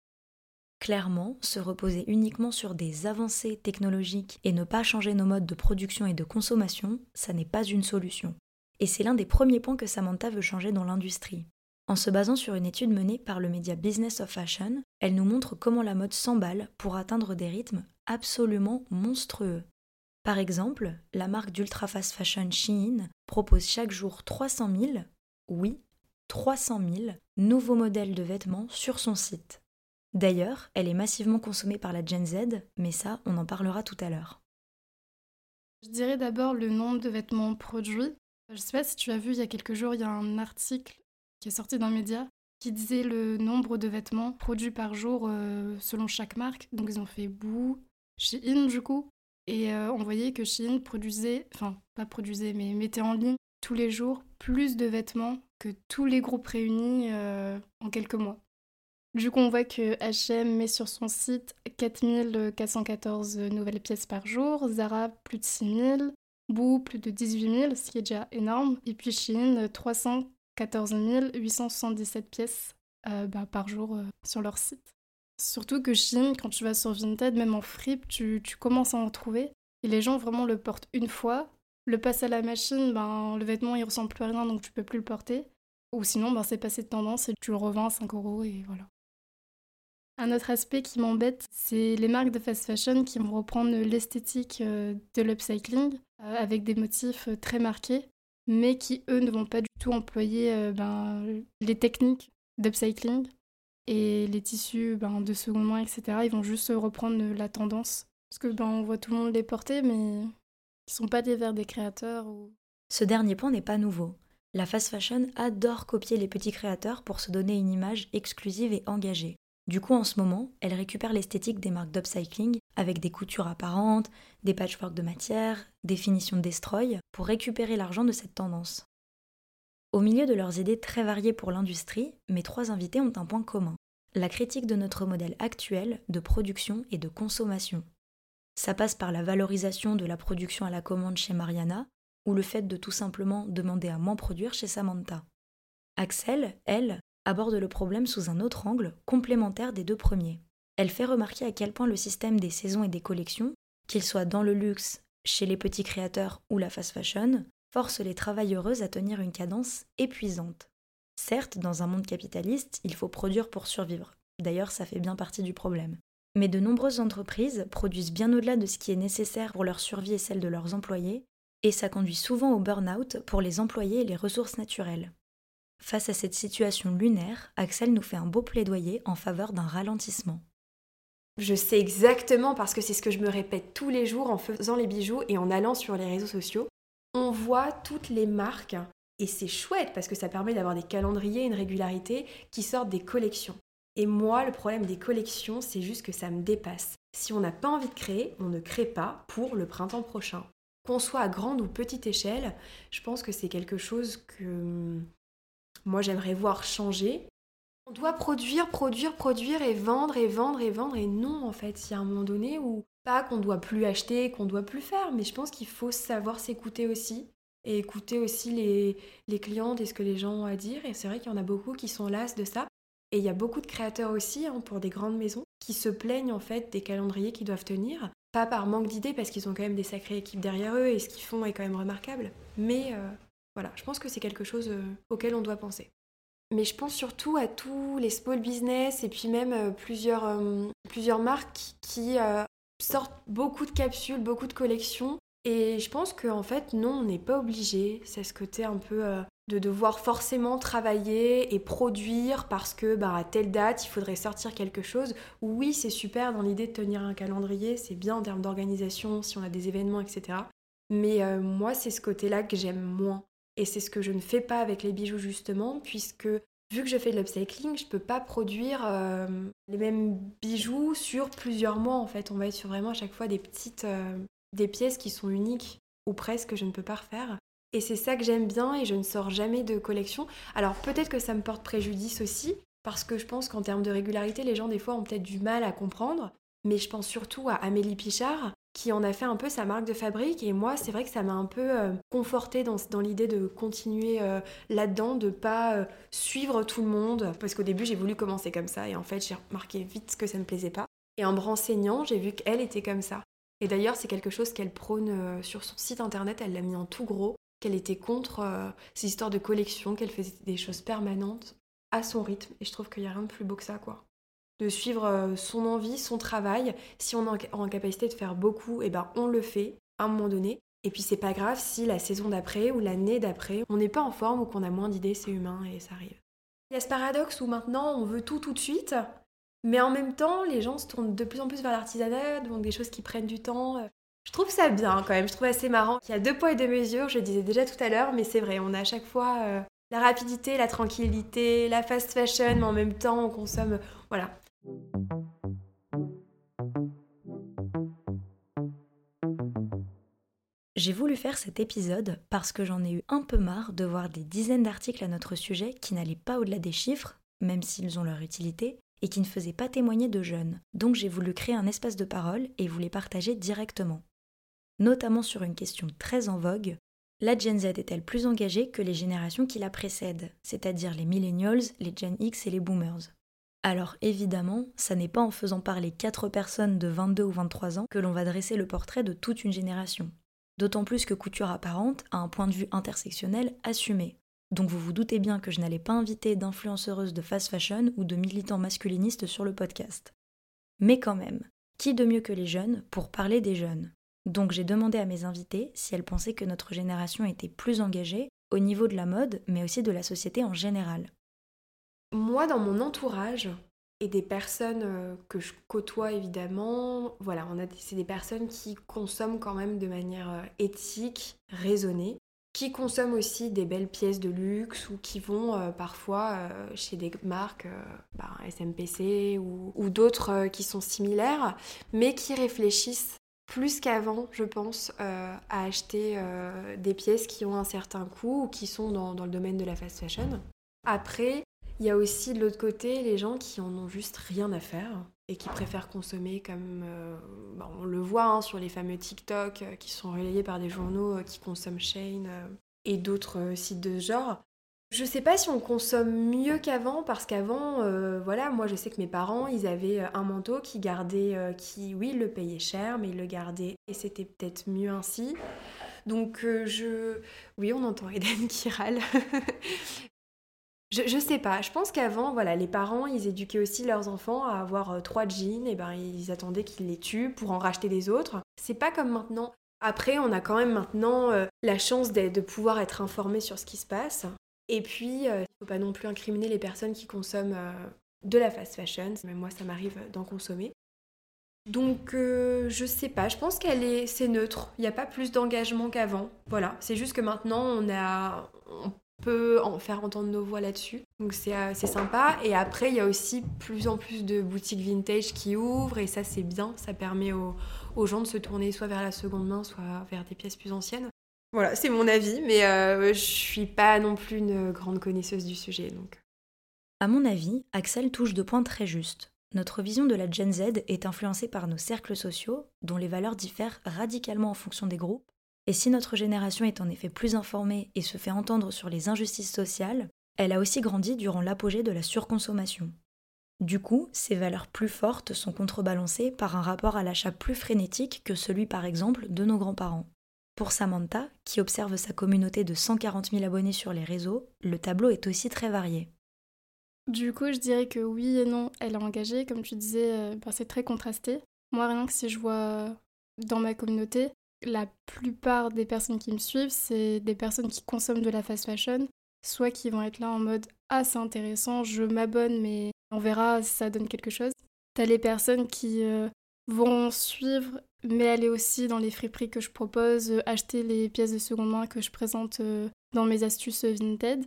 Clairement, se reposer uniquement sur des avancées technologiques et ne pas changer nos modes de production et de consommation, ça n'est pas une solution et c'est l'un des premiers points que Samantha veut changer dans l'industrie. En se basant sur une étude menée par le média Business of Fashion, elle nous montre comment la mode s'emballe pour atteindre des rythmes absolument monstrueux. Par exemple, la marque d'ultra fast fashion Shein propose chaque jour 300 000, oui, 300 000 nouveaux modèles de vêtements sur son site. D'ailleurs, elle est massivement consommée par la Gen Z, mais ça, on en parlera tout à l'heure. Je dirais d'abord le nombre de vêtements produits. Je sais pas si tu as vu, il y a quelques jours, il y a un article qui est sorti d'un média qui disait le nombre de vêtements produits par jour euh, selon chaque marque. Donc ils ont fait Boo, Shein du coup, et euh, on voyait que Shein produisait, enfin pas produisait, mais mettait en ligne tous les jours plus de vêtements que tous les groupes réunis euh, en quelques mois. Du coup, on voit que H&M met sur son site 4414 nouvelles pièces par jour, Zara plus de 6000, Boo, plus de 18 000, ce qui est déjà énorme. Et puis Chine, 314 877 pièces euh, bah, par jour euh, sur leur site. Surtout que Chine, quand tu vas sur Vinted, même en fripe, tu, commences à en trouver. Et les gens vraiment le portent une fois. Le passe à la machine, ben, le vêtement il ressemble plus à rien donc tu peux plus le porter. Ou sinon, ben, c'est passé de tendance et tu le revends à 5 euros et voilà. Un autre aspect qui m'embête, c'est les marques de fast fashion qui vont reprendre l'esthétique euh, de l'upcycling euh, avec des motifs euh, très marqués, mais qui, eux, ne vont pas du tout employer ben, les techniques d'upcycling et les tissus ben, de seconde main, etc. Ils vont juste reprendre la tendance. Parce que ben, on voit tout le monde les porter, mais ils sont pas des vers des créateurs. Ou... Ce dernier point n'est pas nouveau. La fast fashion adore copier les petits créateurs pour se donner une image exclusive et engagée. Du coup, en ce moment, elle récupère l'esthétique des marques d'upcycling avec des coutures apparentes, des patchworks de matière, des finitions destroy pour récupérer l'argent de cette tendance. Au milieu de leurs idées très variées pour l'industrie, mes trois invités ont un point commun la critique de notre modèle actuel de production et de consommation. Ça passe par la valorisation de la production à la commande chez Mariana ou le fait de tout simplement demander à moins produire chez Samantha. Axel, elle, aborde le problème sous un autre angle, complémentaire des deux premiers. Elle fait remarquer à quel point le système des saisons et des collections, qu'il soit dans le luxe, chez les petits créateurs ou la fast fashion, force les travailleuses à tenir une cadence épuisante. Certes, dans un monde capitaliste, il faut produire pour survivre. D'ailleurs, ça fait bien partie du problème. Mais de nombreuses entreprises produisent bien au-delà de ce qui est nécessaire pour leur survie et celle de leurs employés, et ça conduit souvent au burn-out pour les employés et les ressources naturelles. Face à cette situation lunaire, Axel nous fait un beau plaidoyer en faveur d'un ralentissement. Je sais exactement parce que c'est ce que je me répète tous les jours en faisant les bijoux et en allant sur les réseaux sociaux. On voit toutes les marques et c'est chouette parce que ça permet d'avoir des calendriers, une régularité qui sortent des collections. Et moi, le problème des collections, c'est juste que ça me dépasse. Si on n'a pas envie de créer, on ne crée pas pour le printemps prochain. Qu'on soit à grande ou petite échelle, je pense que c'est quelque chose que moi j'aimerais voir changer. On doit produire, produire, produire et vendre et vendre et vendre et non en fait, il y a un moment donné où pas qu'on doit plus acheter, qu'on doit plus faire, mais je pense qu'il faut savoir s'écouter aussi et écouter aussi les, les clientes et ce que les gens ont à dire. Et c'est vrai qu'il y en a beaucoup qui sont las de ça. Et il y a beaucoup de créateurs aussi, hein, pour des grandes maisons, qui se plaignent en fait des calendriers qu'ils doivent tenir. Pas par manque d'idées, parce qu'ils ont quand même des sacrées équipes derrière eux et ce qu'ils font est quand même remarquable. Mais euh, voilà, je pense que c'est quelque chose euh, auquel on doit penser. Mais je pense surtout à tous les small business et puis même euh, plusieurs, plusieurs marques qui sortent beaucoup de capsules, beaucoup de collections. Et je pense qu'en fait, non, on n'est pas obligé. C'est ce côté un peu de devoir forcément travailler et produire parce que bah, à telle date il faudrait sortir quelque chose. Oui, c'est super dans l'idée de tenir un calendrier, c'est bien en termes d'organisation si on a des événements, etc. Mais euh, moi, c'est ce côté-là que j'aime moins. Et c'est ce que je ne fais pas avec les bijoux justement, puisque vu que je fais de l'upcycling, je peux pas produire euh, les mêmes bijoux sur plusieurs mois en fait. On va être sur vraiment à chaque fois des petites euh, des pièces qui sont uniques ou presque je ne peux pas refaire. Et c'est ça que j'aime bien et je ne sors jamais de collection. Alors peut-être que ça me porte préjudice aussi, parce que je pense qu'en termes de régularité, les gens des fois ont peut-être du mal à comprendre. Mais je pense surtout à Amélie Pichard, qui en a fait un peu sa marque de fabrique. Et moi, c'est vrai que ça m'a un peu euh, confortée dans, l'idée de continuer euh, là-dedans, de pas euh, suivre tout le monde. Parce qu'au début, j'ai voulu commencer comme ça. Et en fait, j'ai remarqué vite que ça ne me plaisait pas. Et en me renseignant, j'ai vu qu'elle était comme ça. Et d'ailleurs, c'est quelque chose qu'elle prône sur son site internet. Elle l'a mis en tout gros qu'elle était contre euh, ces histoires de collection, qu'elle faisait des choses permanentes à son rythme. Et je trouve qu'il n'y a rien de plus beau que ça, quoi. De suivre euh, son envie, son travail. Si on est en capacité de faire beaucoup, et eh ben on le fait à un moment donné. Et puis c'est pas grave si la saison d'après ou l'année d'après, on n'est pas en forme ou qu'on a moins d'idées, c'est humain et ça arrive. Il y a ce paradoxe où maintenant on veut tout tout de suite, mais en même temps les gens se tournent de plus en plus vers l'artisanat, donc des choses qui prennent du temps. Je trouve ça bien quand même, je trouve assez marrant. Il y a deux poids et deux mesures, je le disais déjà tout à l'heure, mais c'est vrai, on a à chaque fois euh, la rapidité, la tranquillité, la fast fashion, mais en même temps on consomme... Voilà. J'ai voulu faire cet épisode parce que j'en ai eu un peu marre de voir des dizaines d'articles à notre sujet qui n'allaient pas au-delà des chiffres, même s'ils ont leur utilité, et qui ne faisaient pas témoigner de jeunes. Donc j'ai voulu créer un espace de parole et vous les partager directement notamment sur une question très en vogue, la Gen Z est-elle plus engagée que les générations qui la précèdent, c'est-à-dire les millennials, les Gen X et les boomers? Alors évidemment, ça n'est pas en faisant parler 4 personnes de 22 ou 23 ans que l'on va dresser le portrait de toute une génération. D'autant plus que Couture Apparente a un point de vue intersectionnel assumé. Donc vous vous doutez bien que je n'allais pas inviter d'influenceuses de fast fashion ou de militants masculinistes sur le podcast. Mais quand même, qui de mieux que les jeunes pour parler des jeunes? Donc j'ai demandé à mes invités si elles pensaient que notre génération était plus engagée au niveau de la mode, mais aussi de la société en général. Moi, dans mon entourage et des personnes euh, que je côtoie évidemment, voilà, c'est des personnes qui consomment quand même de manière euh, éthique, raisonnée, qui consomment aussi des belles pièces de luxe ou qui vont euh, parfois chez des marques bah, SMPC ou, d'autres qui sont similaires, mais qui réfléchissent plus qu'avant, je pense, à acheter des pièces qui ont un certain coût ou qui sont dans, le domaine de la fast fashion. Après, il y a aussi de l'autre côté les gens qui en ont juste rien à faire et qui préfèrent consommer comme euh, bah, on le voit hein, sur les fameux TikTok qui sont relayés par des journaux qui consomment Shane et d'autres sites de ce genre. Je sais pas si on consomme mieux qu'avant parce qu'avant, euh, voilà, moi je sais que mes parents, ils avaient euh, un manteau qui gardait, euh, qui, oui, le payait cher, mais ils le gardaient et c'était peut-être mieux ainsi. Donc je, oui, on entend Eden qui râle. <laughs> je, sais pas. Je pense qu'avant, voilà, les parents, ils éduquaient aussi leurs enfants à avoir trois jeans et ben ils attendaient qu'ils les tuent pour en racheter des autres. C'est pas comme maintenant. Après, on a quand même maintenant la chance de, pouvoir être informé sur ce qui se passe. Et puis, euh, il faut pas non plus incriminer les personnes qui consomment euh, de la fast fashion. Même moi, ça m'arrive d'en consommer. Donc, euh, je sais pas, je pense qu'elle est, c'est neutre. Il n'y a pas plus d'engagement qu'avant. Voilà, c'est juste que maintenant, on a, peut en faire entendre nos voix là-dessus. Donc, c'est, c'est sympa. Et après, il y a aussi plus en plus de boutiques vintage qui ouvrent, et ça, c'est bien. Ça permet aux, aux gens de se tourner soit vers la seconde main, soit vers des pièces plus anciennes. Voilà, c'est mon avis, mais euh, je suis pas non plus une grande connaisseuse du sujet. Donc. À mon avis, Axel touche deux points très justes. Notre vision de la Gen Z est influencée par nos cercles sociaux, dont les valeurs diffèrent radicalement en fonction des groupes, et si notre génération est en effet plus informée et se fait entendre sur les injustices sociales, elle a aussi grandi durant l'apogée de la surconsommation. Du coup, ces valeurs plus fortes sont contrebalancées par un rapport à l'achat plus frénétique que celui par exemple de nos grands-parents. Pour Samantha, qui observe sa communauté de 140 000 abonnés sur les réseaux, le tableau est aussi très varié. Du coup, je dirais que oui et non, elle est engagée. Comme tu disais, euh, c'est très contrasté. Moi, rien que si je vois dans ma communauté, la plupart des personnes qui me suivent, c'est des personnes qui consomment de la fast fashion, soit qui vont être là en mode Ah, c'est intéressant, je m'abonne, mais on verra si ça donne quelque chose. T'as les personnes qui euh, vont suivre, mais aller aussi dans les friperies que je propose, euh, acheter les pièces de seconde main que je présente euh, dans mes astuces Vinted.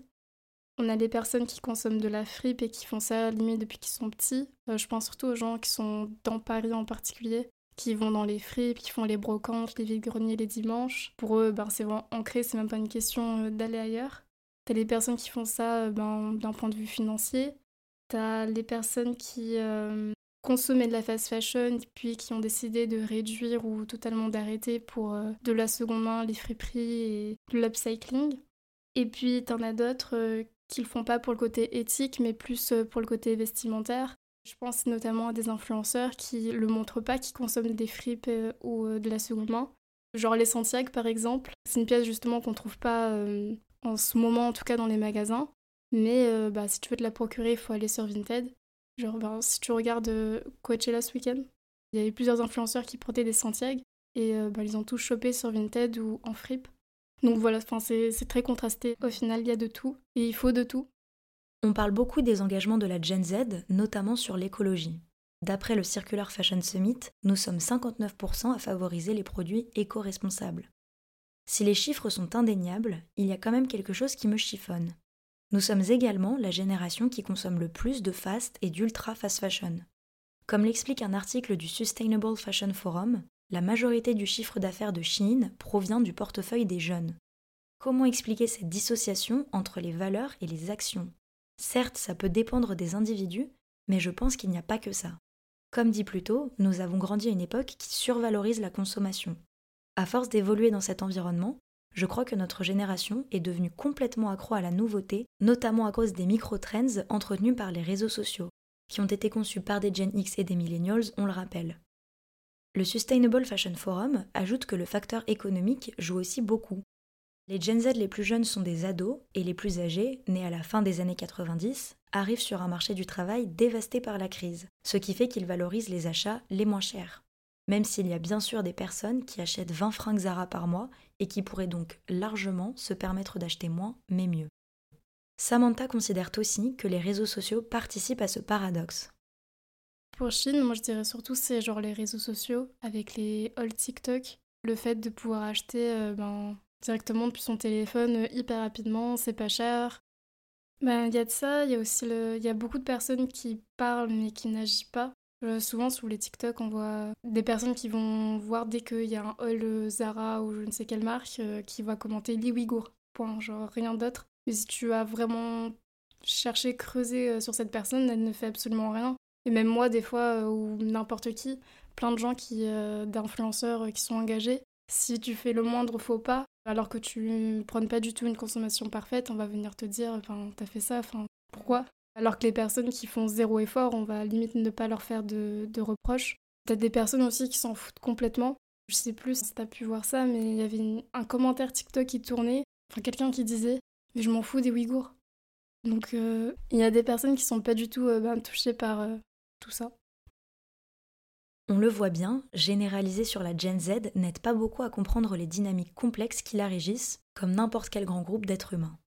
On a des personnes qui consomment de la fripe et qui font ça limite depuis qu'ils sont petits. je pense surtout aux gens qui sont dans Paris en particulier, qui vont dans les fripes, qui font les brocantes, les vides-greniers les dimanches. Pour eux, ben, c'est vraiment ancré, c'est même pas une question euh, d'aller ailleurs. T'as les personnes qui font ça euh, ben, d'un point de vue financier. T'as les personnes qui euh, consommaient de la fast fashion puis qui ont décidé de réduire ou totalement d'arrêter pour de la seconde main, les friperies et de l'upcycling. Et puis t'en as d'autres qui le font pas pour le côté éthique mais plus pour le côté vestimentaire je pense notamment à des influenceurs qui le montrent pas, qui consomment des fripes euh, ou euh, de la seconde main. Genre les Santiago par exemple. C'est une pièce justement qu'on trouve pas euh, en ce moment, en tout cas dans les magasins. Mais bah, si tu veux te la procurer, il faut aller sur Vinted. Genre ben, si tu regardes Coachella ce week-end, il y avait plusieurs influenceurs qui portaient des Santiago et bah, ils ont tous chopé sur Vinted ou en fripe. Donc voilà, c'est très contrasté. Au final, il y a de tout et il faut de tout. On parle beaucoup des engagements de la Gen Z, notamment sur l'écologie. D'après le Circular Fashion Summit, nous sommes 59% à favoriser les produits éco-responsables. Si les chiffres sont indéniables, il y a quand même quelque chose qui me chiffonne. Nous sommes également la génération qui consomme le plus de fast et d'ultra fast fashion. Comme l'explique un article du Sustainable Fashion Forum, la majorité du chiffre d'affaires de Shein provient du portefeuille des jeunes. Comment expliquer cette dissociation entre les valeurs et les actions? Certes, ça peut dépendre des individus, mais je pense qu'il n'y a pas que ça. Comme dit plus tôt, nous avons grandi à une époque qui survalorise la consommation. À force d'évoluer dans cet environnement, je crois que notre génération est devenue complètement accro à la nouveauté, notamment à cause des micro-trends entretenus par les réseaux sociaux, qui ont été conçus par des Gen X et des Millennials, on le rappelle. Le Sustainable Fashion Forum ajoute que le facteur économique joue aussi beaucoup, les Gen Z les plus jeunes sont des ados et les plus âgés, nés à la fin des années 90, arrivent sur un marché du travail dévasté par la crise, ce qui fait qu'ils valorisent les achats les moins chers. Même s'il y a bien sûr des personnes qui achètent 20 francs Zara par mois et qui pourraient donc largement se permettre d'acheter moins mais mieux. Samantha considère aussi que les réseaux sociaux participent à ce paradoxe. Pour Chine, moi je dirais surtout c'est genre les réseaux sociaux avec les old TikTok, le fait de pouvoir acheter euh, ben, directement depuis son téléphone euh, hyper rapidement, c'est pas cher. Ben, il y a de ça, il y a aussi le... y a beaucoup de personnes qui parlent mais qui n'agissent pas. Euh, souvent sur les TikTok, on voit des personnes qui vont voir dès qu'il y a un haul euh, Zara ou je ne sais quelle marque qui va commenter les Ouïghours. Point, genre rien d'autre. Mais si tu as vraiment cherché, creusé sur cette personne, elle ne fait absolument rien. Et même moi, des fois, ou n'importe qui, plein de gens qui, d'influenceurs qui sont engagés, si tu fais le moindre faux pas, alors que tu ne prônes pas du tout une consommation parfaite, on va venir te dire, enfin, t'as fait ça, enfin, pourquoi? Alors que les personnes qui font zéro effort, on va limite ne pas leur faire de, reproches. T'as des personnes aussi qui s'en foutent complètement. Je sais plus si t'as pu voir ça, mais il y avait un commentaire TikTok qui tournait, enfin quelqu'un qui disait, mais je m'en fous des Ouïghours. Donc euh, il y a des personnes qui sont pas du tout euh, ben, touchées par euh, tout ça. On le voit bien, généraliser sur la Gen Z n'aide pas beaucoup à comprendre les dynamiques complexes qui la régissent, comme n'importe quel grand groupe d'êtres humains.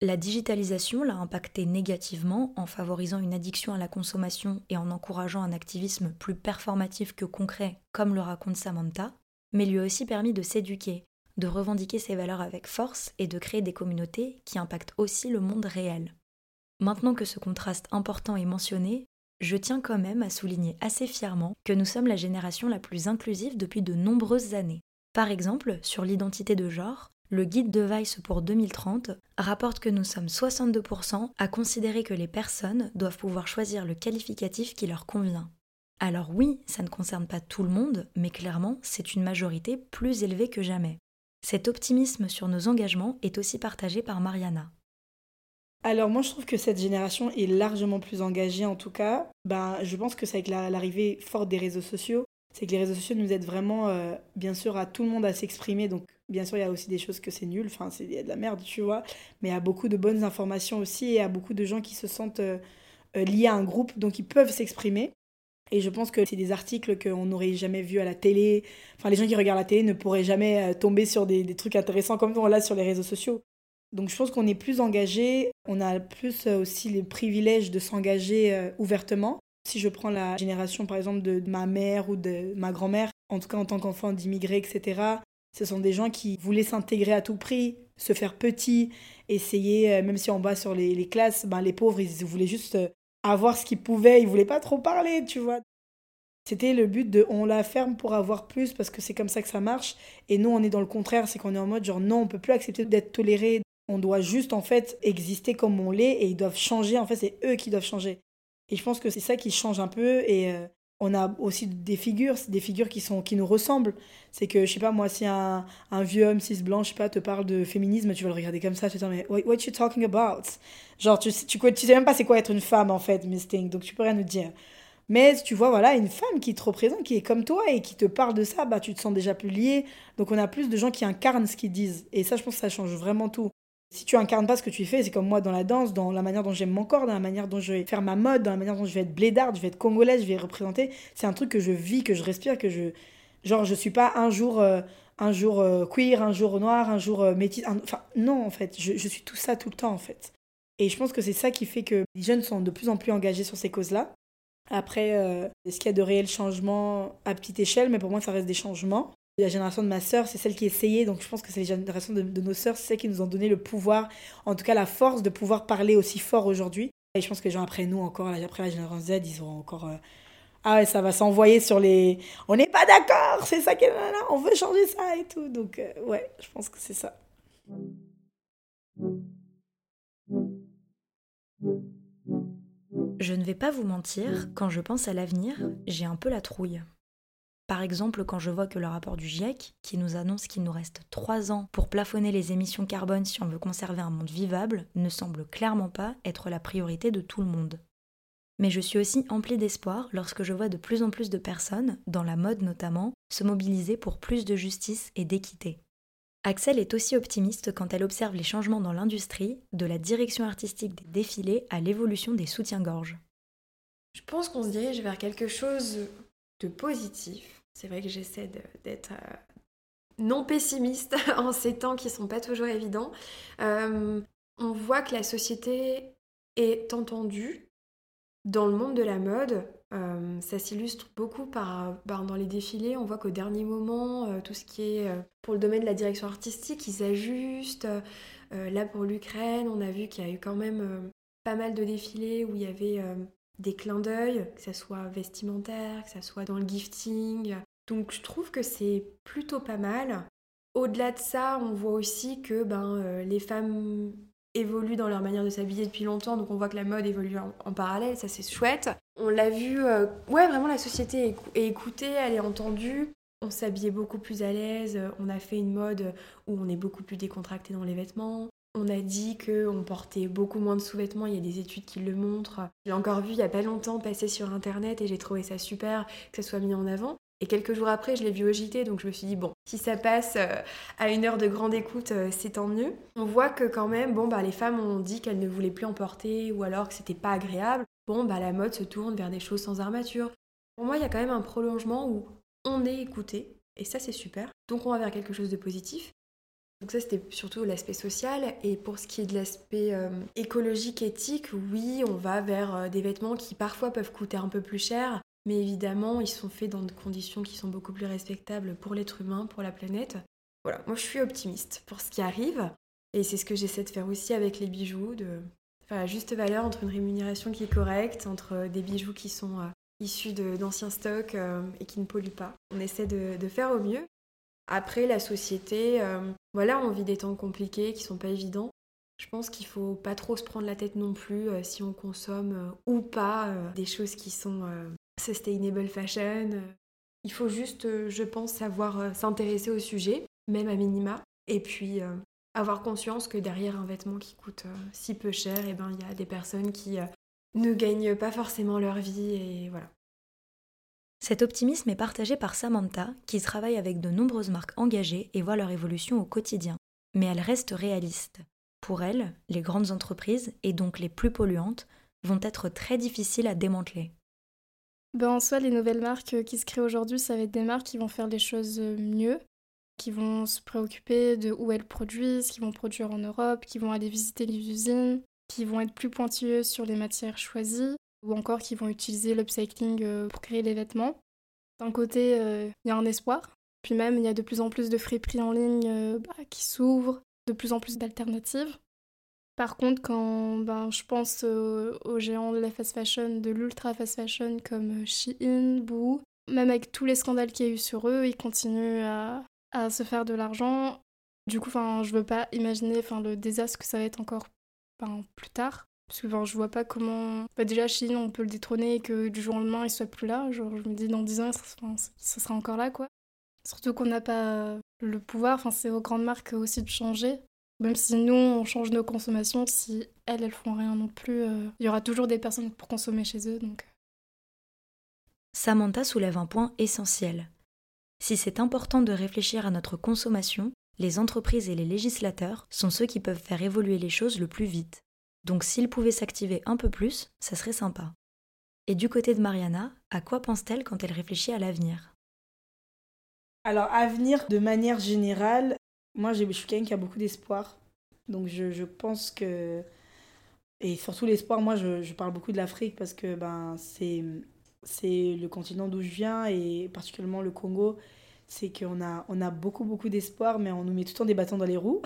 La digitalisation l'a impacté négativement en favorisant une addiction à la consommation et en encourageant un activisme plus performatif que concret, comme le raconte Samantha, mais lui a aussi permis de s'éduquer, de revendiquer ses valeurs avec force et de créer des communautés qui impactent aussi le monde réel. Maintenant que ce contraste important est mentionné, je tiens quand même à souligner assez fièrement que nous sommes la génération la plus inclusive depuis de nombreuses années. Par exemple, sur l'identité de genre, le guide de Vice pour 2030 rapporte que nous sommes 62% à considérer que les personnes doivent pouvoir choisir le qualificatif qui leur convient. Alors oui, ça ne concerne pas tout le monde, mais clairement, c'est une majorité plus élevée que jamais. Cet optimisme sur nos engagements est aussi partagé par Mariana. Alors moi je trouve que cette génération est largement plus engagée en tout cas. Ben, je pense que c'est avec l'arrivée forte des réseaux sociaux, c'est que les réseaux sociaux nous aident vraiment euh, bien sûr à tout le monde à s'exprimer. Donc bien sûr il y a aussi des choses que c'est nul, enfin c'est de la merde tu vois, mais il y a beaucoup de bonnes informations aussi et il y a beaucoup de gens qui se sentent euh, euh, liés à un groupe donc ils peuvent s'exprimer. Et je pense que c'est des articles qu'on n'aurait jamais vus à la télé. Enfin, les gens qui regardent la télé ne pourraient jamais tomber sur des, des trucs intéressants comme on l'a sur les réseaux sociaux. Donc je pense qu'on est plus engagé, on a plus euh, aussi les privilèges de s'engager euh, ouvertement. Si je prends la génération par exemple de ma mère ou de ma grand-mère, en tout cas en tant qu'enfant d'immigrés, etc., ce sont des gens qui voulaient s'intégrer à tout prix, se faire petits, essayer, euh, même si on bas sur les, classes, ben, les pauvres, ils voulaient juste avoir ce qu'ils pouvaient, ils voulaient pas trop parler, tu vois. C'était le but de on la ferme pour avoir plus parce que c'est comme ça que ça marche. Et nous, on est dans le contraire, c'est qu'on est en mode genre non, on peut plus accepter d'être toléré, on doit juste en fait exister comme on l'est et ils doivent changer. En fait, c'est eux qui doivent changer. Et je pense que c'est ça qui change un peu. Et euh, on a aussi des figures, des figures qui sont qui nous ressemblent. C'est que je sais pas moi, si un, vieux homme cis blanc, je sais pas, te parle de féminisme, tu vas le regarder comme ça, tu te dis mais what, you talking about? Genre tu, tu, tu sais même pas c'est quoi être une femme en fait, Miss Thing, donc tu peux rien nous dire. Mais tu vois, voilà, une femme qui te représente, qui est comme toi et qui te parle de ça, bah, tu te sens déjà plus lié. Donc on a plus de gens qui incarnent ce qu'ils disent. Et ça, je pense que ça change vraiment tout. Si tu incarnes pas ce que tu fais, c'est comme moi dans la danse, dans la manière dont j'aime mon corps, dans la manière dont je vais faire ma mode, dans la manière dont je vais être blédarde, je vais être congolaise, je vais représenter. C'est un truc que je vis, que je respire, que je. Genre, je suis pas un jour, euh, un jour euh, queer, un jour noir, un jour euh, métis. Enfin, non, en fait, je, je suis tout ça tout le temps, en fait. Et je pense que c'est ça qui fait que les jeunes sont de plus en plus engagés sur ces causes-là. Après, est-ce qu'il y a de réels changements à petite échelle? Mais pour moi, ça reste des changements. La génération de ma sœur, c'est celle qui essayait, donc je pense que c'est les générations de, nos sœurs, c'est celles qui nous ont donné le pouvoir, en tout cas la force de pouvoir parler aussi fort aujourd'hui. Et je pense que les gens après nous, encore, après la génération Z, ils auront encore. Euh, ah ouais, ça va s'envoyer sur les. On n'est pas d'accord, c'est ça qui est. On veut changer ça et tout. Donc, euh, ouais, je pense que c'est ça. Je ne vais pas vous mentir, quand je pense à l'avenir, j'ai un peu la trouille. Par exemple, quand je vois que le rapport du GIEC, qui nous annonce qu'il nous reste 3 ans pour plafonner les émissions carbone si on veut conserver un monde vivable, ne semble clairement pas être la priorité de tout le monde. Mais je suis aussi emplie d'espoir lorsque je vois de plus en plus de personnes, dans la mode notamment, se mobiliser pour plus de justice et d'équité. Axel est aussi optimiste quand elle observe les changements dans l'industrie, de la direction artistique des défilés à l'évolution des soutiens-gorge. Je pense qu'on se dirige vers quelque chose de positif c'est vrai que j'essaie d'être euh, non pessimiste <laughs> en ces temps qui sont pas toujours évidents. Euh, on voit que la société est entendue dans le monde de la mode. Euh, ça s'illustre beaucoup par, dans les défilés. On voit qu'au dernier moment, tout ce qui est pour le domaine de la direction artistique, ils ajustent. là, pour l'Ukraine, on a vu qu'il y a eu quand même pas mal de défilés où il y avait des clins d'œil, que ce soit vestimentaire, que ce soit dans le gifting. Donc je trouve que c'est plutôt pas mal. Au-delà de ça, on voit aussi que ben, euh, les femmes évoluent dans leur manière de s'habiller depuis longtemps, donc on voit que la mode évolue en, parallèle, ça c'est chouette. On l'a vu, euh, ouais vraiment la société est, écoutée, elle est entendue. On s'habillait beaucoup plus à l'aise, on a fait une mode où on est beaucoup plus décontracté dans les vêtements. On a dit qu'on portait beaucoup moins de sous-vêtements, il y a des études qui le montrent. J'ai encore vu il y a pas longtemps passer sur internet et j'ai trouvé ça super que ça soit mis en avant. Et quelques jours après, je l'ai vu au JT, donc je me suis dit, bon, si ça passe euh, à une heure de grande écoute, euh, c'est tant mieux. On voit que quand même, bon, bah, les femmes ont dit qu'elles ne voulaient plus en porter ou alors que c'était pas agréable. Bon, bah, la mode se tourne vers des choses sans armature. Pour moi, il y a quand même un prolongement où on est écouté, et ça, c'est super. Donc, on va vers quelque chose de positif. Donc ça, c'était surtout l'aspect social. Et pour ce qui est de l'aspect euh, écologique, éthique, oui, on va vers euh, des vêtements qui parfois peuvent coûter un peu plus cher. Mais évidemment, ils sont faits dans des conditions qui sont beaucoup plus respectables pour l'être humain, pour la planète. Voilà, moi je suis optimiste pour ce qui arrive. Et c'est ce que j'essaie de faire aussi avec les bijoux, de faire la juste valeur entre une rémunération qui est correcte, entre des bijoux qui sont euh, issus d'anciens stocks et qui ne polluent pas. On essaie de faire au mieux. Après, la société, voilà, on vit des temps compliqués qui sont pas évidents. Je pense qu'il faut pas trop se prendre la tête non plus si on consomme ou pas des choses qui sont sustainable fashion. Il faut juste, je pense, savoir s'intéresser au sujet, même à minima, et puis avoir conscience que derrière un vêtement qui coûte si peu cher, et eh ben il y a des personnes qui ne gagnent pas forcément leur vie et voilà. Cet optimisme est partagé par Samantha, qui travaille avec de nombreuses marques engagées et voit leur évolution au quotidien. Mais elle reste réaliste. Pour elle, les grandes entreprises, et donc les plus polluantes, vont être très difficiles à démanteler. Ben en soi, les nouvelles marques qui se créent aujourd'hui, ça va être des marques qui vont faire les choses mieux, qui vont se préoccuper de où elles produisent, qui vont produire en Europe, qui vont aller visiter les usines, qui vont être plus pointilleuses sur les matières choisies, ou encore qui vont utiliser l'upcycling euh, pour créer les vêtements. D'un côté, euh, il y a un espoir, puis même il y a de plus en plus de friperies en ligne euh, bah, qui s'ouvrent, de plus en plus d'alternatives. Par contre, quand ben, je pense aux géants de la fast fashion, de l'ultra fast fashion comme Shein, Boo, même avec tous les scandales qu'il y a eu sur eux, ils continuent à, se faire de l'argent. Du coup, je veux pas imaginer le désastre que ça va être encore plus tard. Parce que je vois pas comment. Bah, déjà, Chine, on peut le détrôner et que du jour au lendemain, il soit plus là. Genre, je me dis, dans 10 ans, ça sera encore là, quoi. Surtout qu'on n'a pas le pouvoir, enfin, c'est aux grandes marques aussi de changer. Même si nous, on change nos consommations, si elles, elles font rien non plus, euh, il y aura toujours des personnes pour consommer chez eux, donc. Samantha soulève un point essentiel. Si c'est important de réfléchir à notre consommation, les entreprises et les législateurs sont ceux qui peuvent faire évoluer les choses le plus vite. Donc s'ils pouvaient s'activer un peu plus, ça serait sympa. Et du côté de Mariana, à quoi pense-t-elle quand elle réfléchit à l'avenir? Alors, avenir de manière générale, moi je suis quelqu'un qui a beaucoup d'espoir. Donc je, pense que. Et surtout l'espoir, moi je, je, parle beaucoup de l'Afrique parce que ben, c'est le continent d'où je viens et particulièrement le Congo c'est qu'on a, on a beaucoup, beaucoup d'espoir, mais on nous met tout le temps des bâtons dans les roues.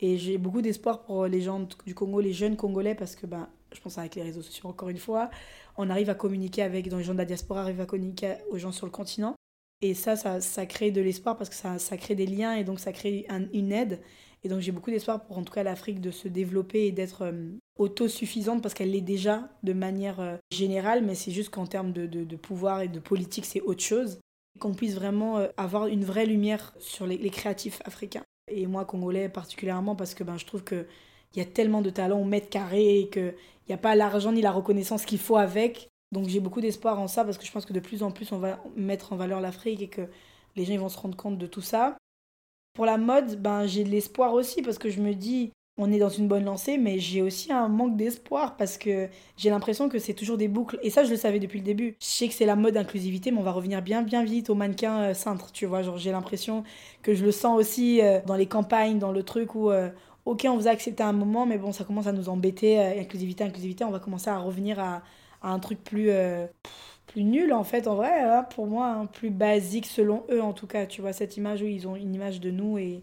Et j'ai beaucoup d'espoir pour les gens du Congo, les jeunes Congolais, parce que ben, je pense avec les réseaux sociaux, encore une fois, on arrive à communiquer avec, dans les gens de la diaspora, arrive à communiquer aux gens sur le continent. Et ça, ça, ça crée de l'espoir parce que ça, ça, crée des liens et donc ça crée une aide. Et donc j'ai beaucoup d'espoir pour en tout cas l'Afrique de se développer et d'être euh, autosuffisante parce qu'elle l'est déjà de manière euh, générale, mais c'est juste qu'en termes de, de, pouvoir et de politique, c'est autre chose qu'on puisse vraiment euh, avoir une vraie lumière sur les, créatifs africains. Et moi, congolais particulièrement, parce que ben, je trouve qu'il y a tellement de talents au mètre carré et qu'il n'y a pas l'argent ni la reconnaissance qu'il faut avec. Donc j'ai beaucoup d'espoir en ça, parce que je pense que de plus en plus, on va mettre en valeur l'Afrique et que les gens vont se rendre compte de tout ça. Pour la mode, ben, j'ai de l'espoir aussi, parce que je me dis, on est dans une bonne lancée, mais j'ai aussi un manque d'espoir parce que j'ai l'impression que c'est toujours des boucles. Et ça, je le savais depuis le début. Je sais que c'est la mode inclusivité, mais on va revenir bien, bien vite au mannequin euh, cintre, tu vois. Genre, j'ai l'impression que je le sens aussi euh, dans les campagnes, dans le truc où, euh, ok, on vous a accepté un moment, mais bon, ça commence à nous embêter. inclusivité, inclusivité, on va commencer à revenir à, un truc plus. plus nul en fait en vrai hein, pour moi hein, plus basique selon eux en tout cas tu vois cette image où ils ont une image de nous et,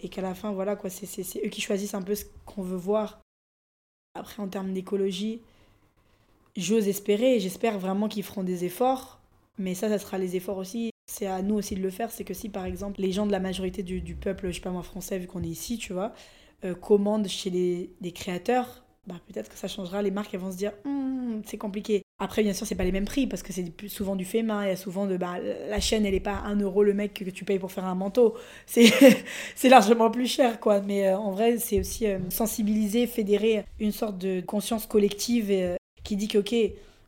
et qu'à la fin, voilà, quoi, c'est, eux qui choisissent un peu ce qu'on veut voir. Après, en termes d'écologie, j'ose espérer et j'espère vraiment qu'ils feront des efforts, mais ça, ça sera les efforts aussi. C'est à nous aussi de le faire. C'est que si, par exemple, les gens de la majorité du, du peuple, je sais pas moi, français, vu qu'on est ici, tu vois, euh, commandent chez les, les créateurs, bah, peut-être que ça changera. Les marques elles vont se dire, hum, c'est compliqué. Après, bien sûr, c'est pas les mêmes prix parce que c'est souvent du fait main. Il y a souvent de bah, la chaîne, elle est pas 1 euro le mec que, tu payes pour faire un manteau. <laughs> C'est largement plus cher, quoi. Mais euh, en vrai, c'est aussi euh, sensibiliser, fédérer une sorte de conscience collective euh, qui dit que, ok,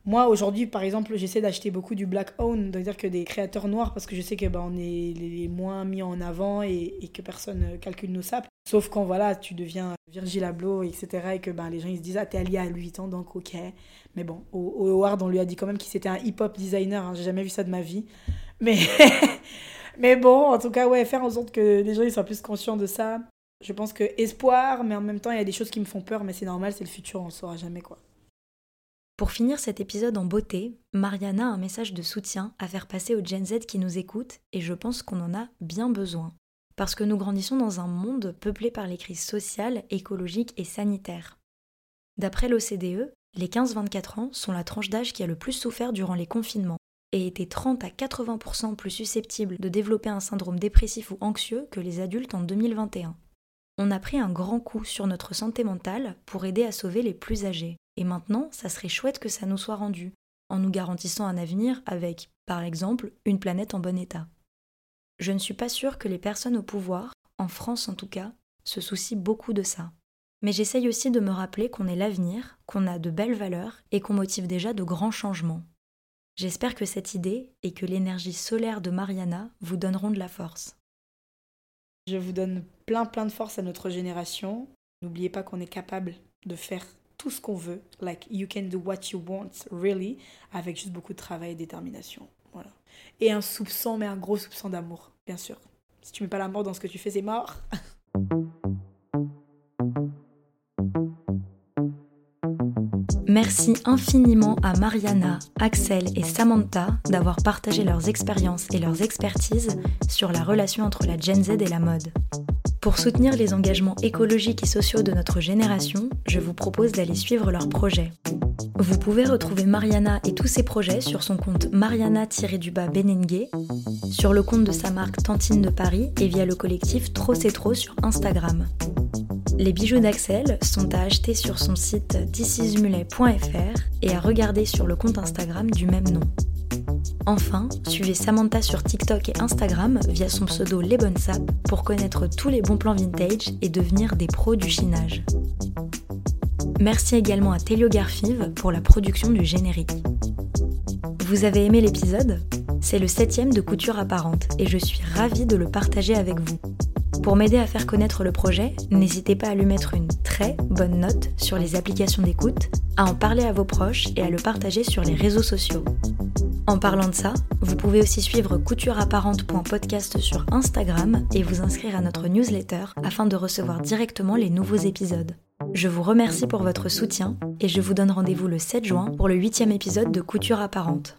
moi, aujourd'hui, par exemple, j'essaie d'acheter beaucoup du black owned, c'est-à-dire que des créateurs noirs, parce que je sais que bah, on est les moins mis en avant et, que personne ne calcule nos sapes. Sauf quand voilà, tu deviens Virgil Abloh, etc. et que ben, les gens ils se disent Ah, t'es allié à Louis ans, donc ok. Mais bon, au, Howard, on lui a dit quand même qu'il c'était un hip-hop designer. Hein. J'ai jamais vu ça de ma vie. Mais, <laughs> mais bon, en tout cas, ouais, faire en sorte que les gens ils soient plus conscients de ça. Je pense que espoir, mais en même temps, il y a des choses qui me font peur, mais c'est normal, c'est le futur, on ne saura jamais quoi. Pour finir cet épisode en beauté, Mariana a un message de soutien à faire passer aux Gen Z qui nous écoutent et je pense qu'on en a bien besoin. Parce que nous grandissons dans un monde peuplé par les crises sociales, écologiques et sanitaires. D'après l'OCDE, les 15-24 ans sont la tranche d'âge qui a le plus souffert durant les confinements. et étaient 30 à 80% plus susceptibles de développer un syndrome dépressif ou anxieux que les adultes en 2021. On a pris un grand coup sur notre santé mentale pour aider à sauver les plus âgés. Et maintenant, ça serait chouette que ça nous soit rendu, en nous garantissant un avenir avec, par exemple, une planète en bon état. Je ne suis pas sûre que les personnes au pouvoir, en France en tout cas, se soucient beaucoup de ça. Mais j'essaye aussi de me rappeler qu'on est l'avenir, qu'on a de belles valeurs et qu'on motive déjà de grands changements. J'espère que cette idée et que l'énergie solaire de Mariana vous donneront de la force. Je vous donne plein plein de force à notre génération. N'oubliez pas qu'on est capable de faire tout ce qu'on veut. Like you can do what you want, really, avec juste beaucoup de travail et détermination. Voilà. Et un soupçon, mais un gros soupçon d'amour, bien sûr. Si tu mets pas l'amour dans ce que tu fais, c'est mort. <laughs> Merci infiniment à Mariana, Axel et Samantha d'avoir partagé leurs expériences et leurs expertises sur la relation entre la Gen Z et la mode. Pour soutenir les engagements écologiques et sociaux de notre génération, je vous propose d'aller suivre leurs projets. Vous pouvez retrouver Mariana et tous ses projets sur son compte Mariana-du-bas Benengue, sur le compte de sa marque Tantine de Paris et via le collectif Trop c'est trop sur Instagram. Les bijoux d'Axel sont à acheter sur son site thisismulet.fr et à regarder sur le compte Instagram du même nom. Enfin, suivez Samantha sur TikTok et Instagram via son pseudo Les Bonnes pour connaître tous les bons plans vintage et devenir des pros du chinage. Merci également à Telio Garfive pour la production du générique. Vous avez aimé l'épisode? C'est le septième de Couture Apparente et je suis ravie de le partager avec vous. Pour m'aider à faire connaître le projet, n'hésitez pas à lui mettre une très bonne note sur les applications d'écoute, à en parler à vos proches et à le partager sur les réseaux sociaux. En parlant de ça, vous pouvez aussi suivre coutureapparente.podcast sur Instagram et vous inscrire à notre newsletter afin de recevoir directement les nouveaux épisodes. Je vous remercie pour votre soutien et je vous donne rendez-vous le 7 juin pour le huitième épisode de Couture Apparente.